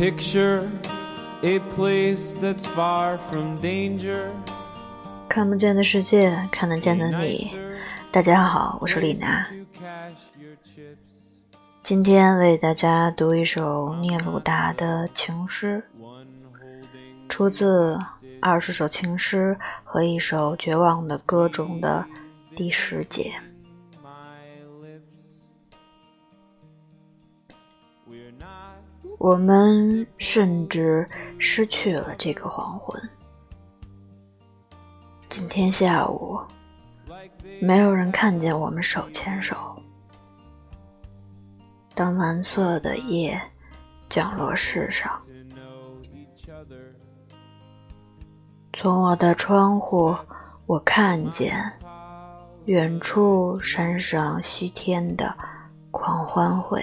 Picture a place that's far from danger. 看不见的世界，看得见的你。大家好，我是李娜。今天为大家读一首聂鲁达的情诗，出自《二十首情诗和一首绝望的歌》中的第十节。我们甚至失去了这个黄昏。今天下午，没有人看见我们手牵手。当蓝色的夜降落世上，从我的窗户，我看见远处山上西天的狂欢会。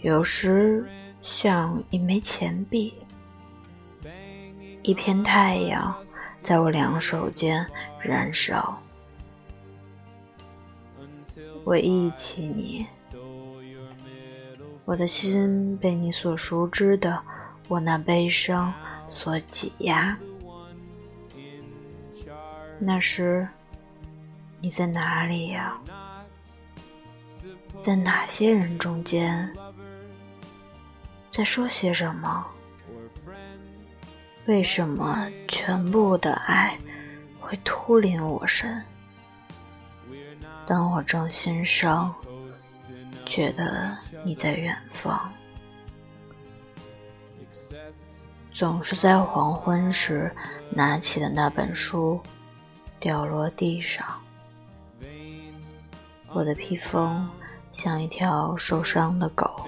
有时像一枚钱币，一片太阳在我两手间燃烧。我忆起你，我的心被你所熟知的我那悲伤所挤压。那时你在哪里呀？在哪些人中间？在说些什么？为什么全部的爱会突临我身？当我正心伤，觉得你在远方，总是在黄昏时拿起的那本书掉落地上，我的披风像一条受伤的狗。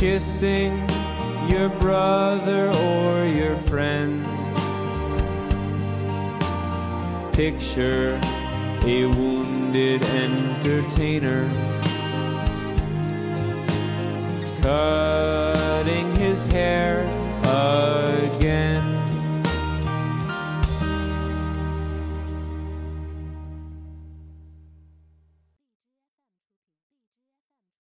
kissing your brother or your friend. Picture a wounded entertainer cutting his hair